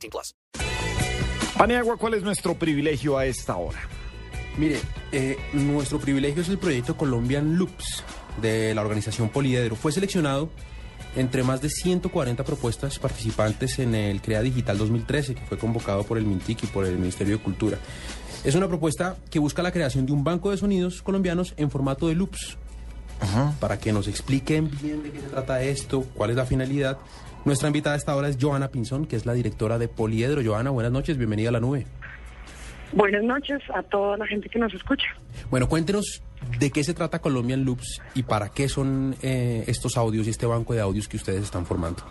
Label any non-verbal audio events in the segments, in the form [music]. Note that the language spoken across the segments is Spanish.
18 plus. Paniagua, ¿cuál es nuestro privilegio a esta hora? Mire, eh, nuestro privilegio es el proyecto Colombian Loops de la organización Poliedro. Fue seleccionado entre más de 140 propuestas participantes en el CREA Digital 2013, que fue convocado por el MINTIC y por el Ministerio de Cultura. Es una propuesta que busca la creación de un banco de sonidos colombianos en formato de loops. Para que nos expliquen bien de qué se trata esto, cuál es la finalidad. Nuestra invitada a esta hora es Joana Pinzón, que es la directora de Poliedro. Joana, buenas noches, bienvenida a la nube. Buenas noches a toda la gente que nos escucha. Bueno, cuéntenos de qué se trata Colombian Loops y para qué son eh, estos audios y este banco de audios que ustedes están formando.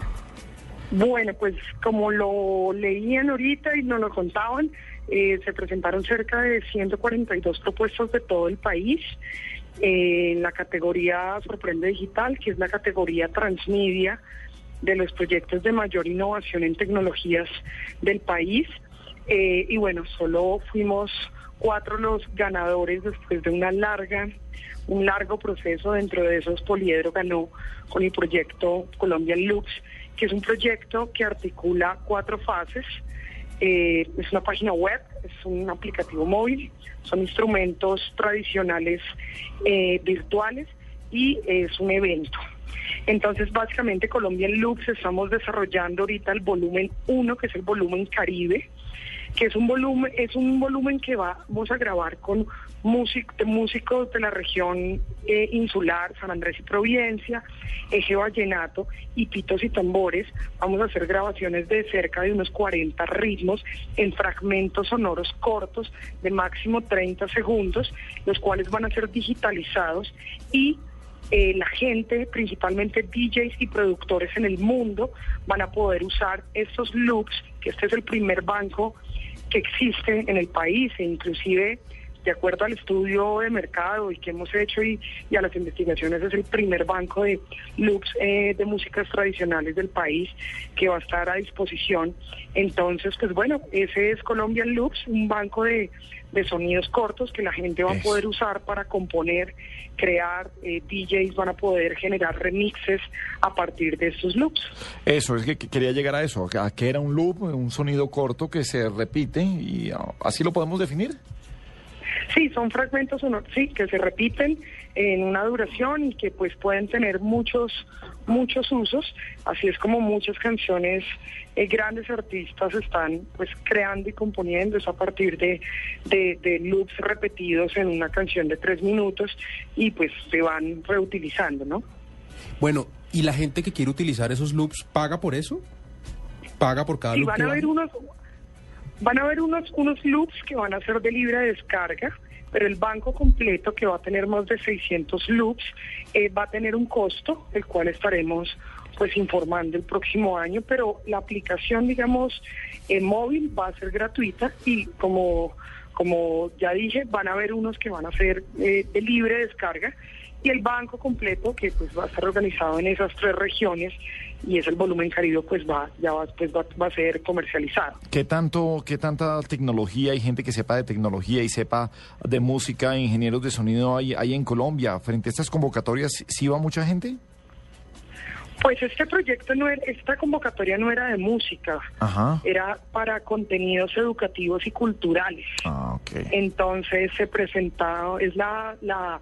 Bueno, pues como lo leían ahorita y nos lo contaban, eh, se presentaron cerca de 142 propuestas de todo el país eh, en la categoría Sorprende Digital, que es la categoría transmedia de los proyectos de mayor innovación en tecnologías del país. Eh, y bueno, solo fuimos cuatro los ganadores después de una larga, un largo proceso. Dentro de esos, Poliedro ganó con el proyecto Colombian Lux, que es un proyecto que articula cuatro fases. Eh, es una página web, es un aplicativo móvil, son instrumentos tradicionales eh, virtuales y es un evento. Entonces, básicamente, Colombian Loops estamos desarrollando ahorita el volumen 1, que es el volumen Caribe, que es un volumen, es un volumen que vamos a grabar con músicos de la región eh, insular, San Andrés y Providencia, Eje Vallenato y pitos y tambores. Vamos a hacer grabaciones de cerca de unos 40 ritmos en fragmentos sonoros cortos de máximo 30 segundos, los cuales van a ser digitalizados y eh, la gente, principalmente DJs y productores en el mundo, van a poder usar estos loops, que este es el primer banco que existe en el país e inclusive de acuerdo al estudio de mercado y que hemos hecho y, a las investigaciones es el primer banco de loops eh, de músicas tradicionales del país que va a estar a disposición. Entonces, pues bueno, ese es Colombian Loops, un banco de, sonidos cortos que la gente va a poder usar para componer, crear, eh, DJs van a poder generar remixes a partir de estos loops. Eso, es que quería llegar a eso, a que era un loop, un sonido corto que se repite y ah, así lo podemos definir. Sí, son fragmentos sí, que se repiten en una duración y que pues pueden tener muchos muchos usos, así es como muchas canciones eh, grandes artistas están pues creando y componiendo es a partir de, de, loops repetidos en una canción de tres minutos y pues se van reutilizando, ¿no? Bueno, ¿y la gente que quiere utilizar esos loops paga por eso? ¿Paga por cada sí, loop? van a haber unos Van a haber unos, unos loops que van a ser de libre descarga, pero el banco completo, que va a tener más de 600 loops, eh, va a tener un costo, el cual estaremos pues informando el próximo año, pero la aplicación, digamos, en móvil va a ser gratuita y como, como ya dije, van a haber unos que van a ser eh, de libre descarga y el banco completo que pues va a estar organizado en esas tres regiones y es el volumen Caribe pues va ya va, pues va, a ser comercializado. ¿Qué tanto qué tanta tecnología hay gente que sepa de tecnología y sepa de música, ingenieros de sonido hay, hay en Colombia? Frente a estas convocatorias, ¿sí va mucha gente? Pues este proyecto no era, esta convocatoria no era de música, era para contenidos educativos y culturales. Ah, okay. Entonces se presentaba, es la, la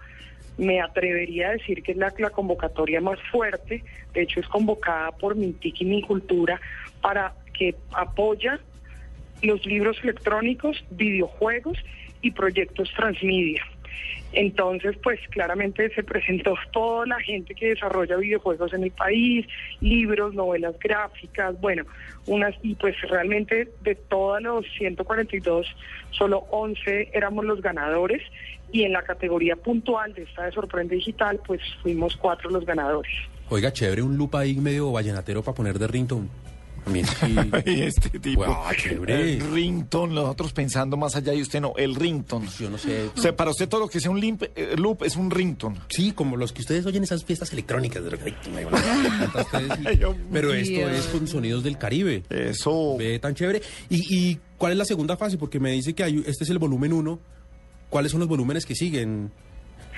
me atrevería a decir que es la, convocatoria más fuerte, de hecho es convocada por Mintic y Mi Cultura para que apoya los libros electrónicos, videojuegos y proyectos transmedia. Entonces, pues claramente se presentó toda la gente que desarrolla videojuegos en el país, libros, novelas gráficas, bueno, unas y pues realmente de todos los 142, solo 11 éramos los ganadores y en la categoría puntual de esta de Sorprende Digital, pues fuimos cuatro los ganadores. Oiga, chévere un loop ahí medio vallenatero para poner de ringtone. Mira, [laughs] y- Y este tipo, chévere. el rington, nosotros pensando más allá y usted no, el rington. yo no sé. O sea, para usted todo lo que sea un limp- eh, loop es un rington. Sí, como los que ustedes oyen esas fiestas electrónicas. de [laughs] Pero esto es con sonidos del Caribe. Eso. Ve tan chévere. ¿Y, y cuál es la segunda fase? Porque me dice que hay, este es el volumen 1. ¿Cuáles son los volúmenes que siguen,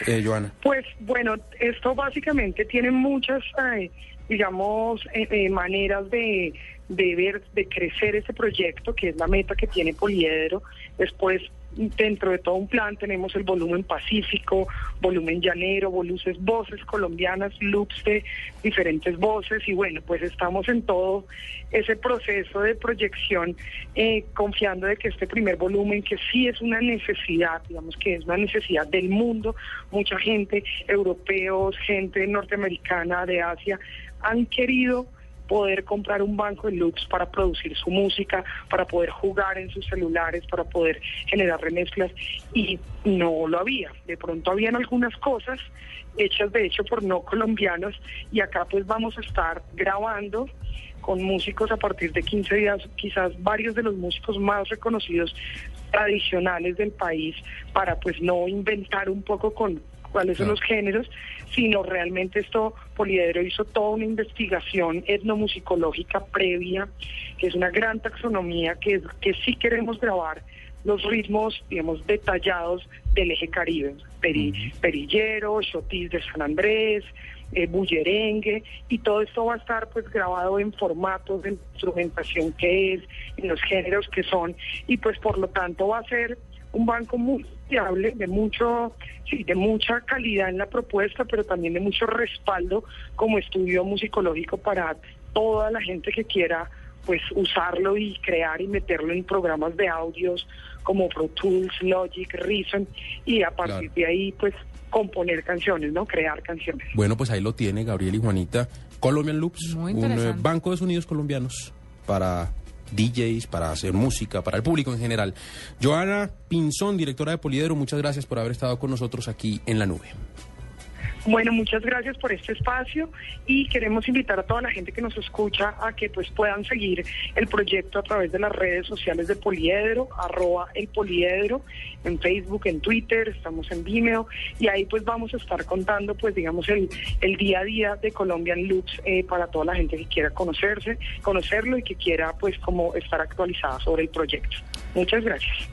eh? Pues bueno, esto básicamente tiene muchas, eh, digamos, eh, maneras de, de ver, de crecer este proyecto, que es la meta que tiene Poliedro. Después, dentro de todo un plan, tenemos el volumen pacífico, volumen llanero, voluces, voces colombianas, loops de diferentes voces. Y bueno, pues estamos en todo ese proceso de proyección, eh, confiando de que este primer volumen, que sí es una necesidad, digamos que es una necesidad del mundo, mucha gente, europeos, gente norteamericana, de Asia, han querido poder comprar un banco de loops para producir su música, para poder jugar en sus celulares, para poder generar remezclas y no lo había. De pronto habían algunas cosas hechas de hecho por no colombianos y acá pues vamos a estar grabando con músicos a partir de 15 días, quizás varios de los músicos más reconocidos tradicionales del país para pues no inventar un poco con cuáles son los géneros, sino realmente esto, Poliedro hizo toda una investigación etnomusicológica previa, que es una gran taxonomía que, que sí queremos grabar los ritmos, digamos, detallados del eje caribe, peri- perillero, chotis de San Andrés, eh, bullerengue, y todo esto va a estar pues grabado en formatos de instrumentación que es, en los géneros que son, y pues por lo tanto va a ser un banco muy fiable, de mucho, sí, de mucha calidad en la propuesta, pero también de mucho respaldo como estudio musicológico para toda la gente que quiera pues usarlo y crear y meterlo en programas de audios como Pro Tools, Logic, Reason y a partir Claro. de ahí pues componer canciones, ¿no? Crear canciones. Bueno, pues ahí lo tiene Gabriel y Juanita. Colombian Loops, un eh, banco de sonidos colombianos para DJs, para hacer música, para el público en general. Joana Pinzón, directora de Poliedro, muchas gracias por haber estado con nosotros aquí en la nube. Bueno, muchas gracias por este espacio y queremos invitar a toda la gente que nos escucha a que pues puedan seguir el proyecto a través de las redes sociales de Poliedro, arroba el Poliedro, en Facebook, en Twitter, estamos en Vimeo y ahí pues vamos a estar contando pues digamos el, el día a día de Colombian Loops eh, para toda la gente que quiera conocerse, conocerlo y que quiera pues como estar actualizada sobre el proyecto. Muchas gracias.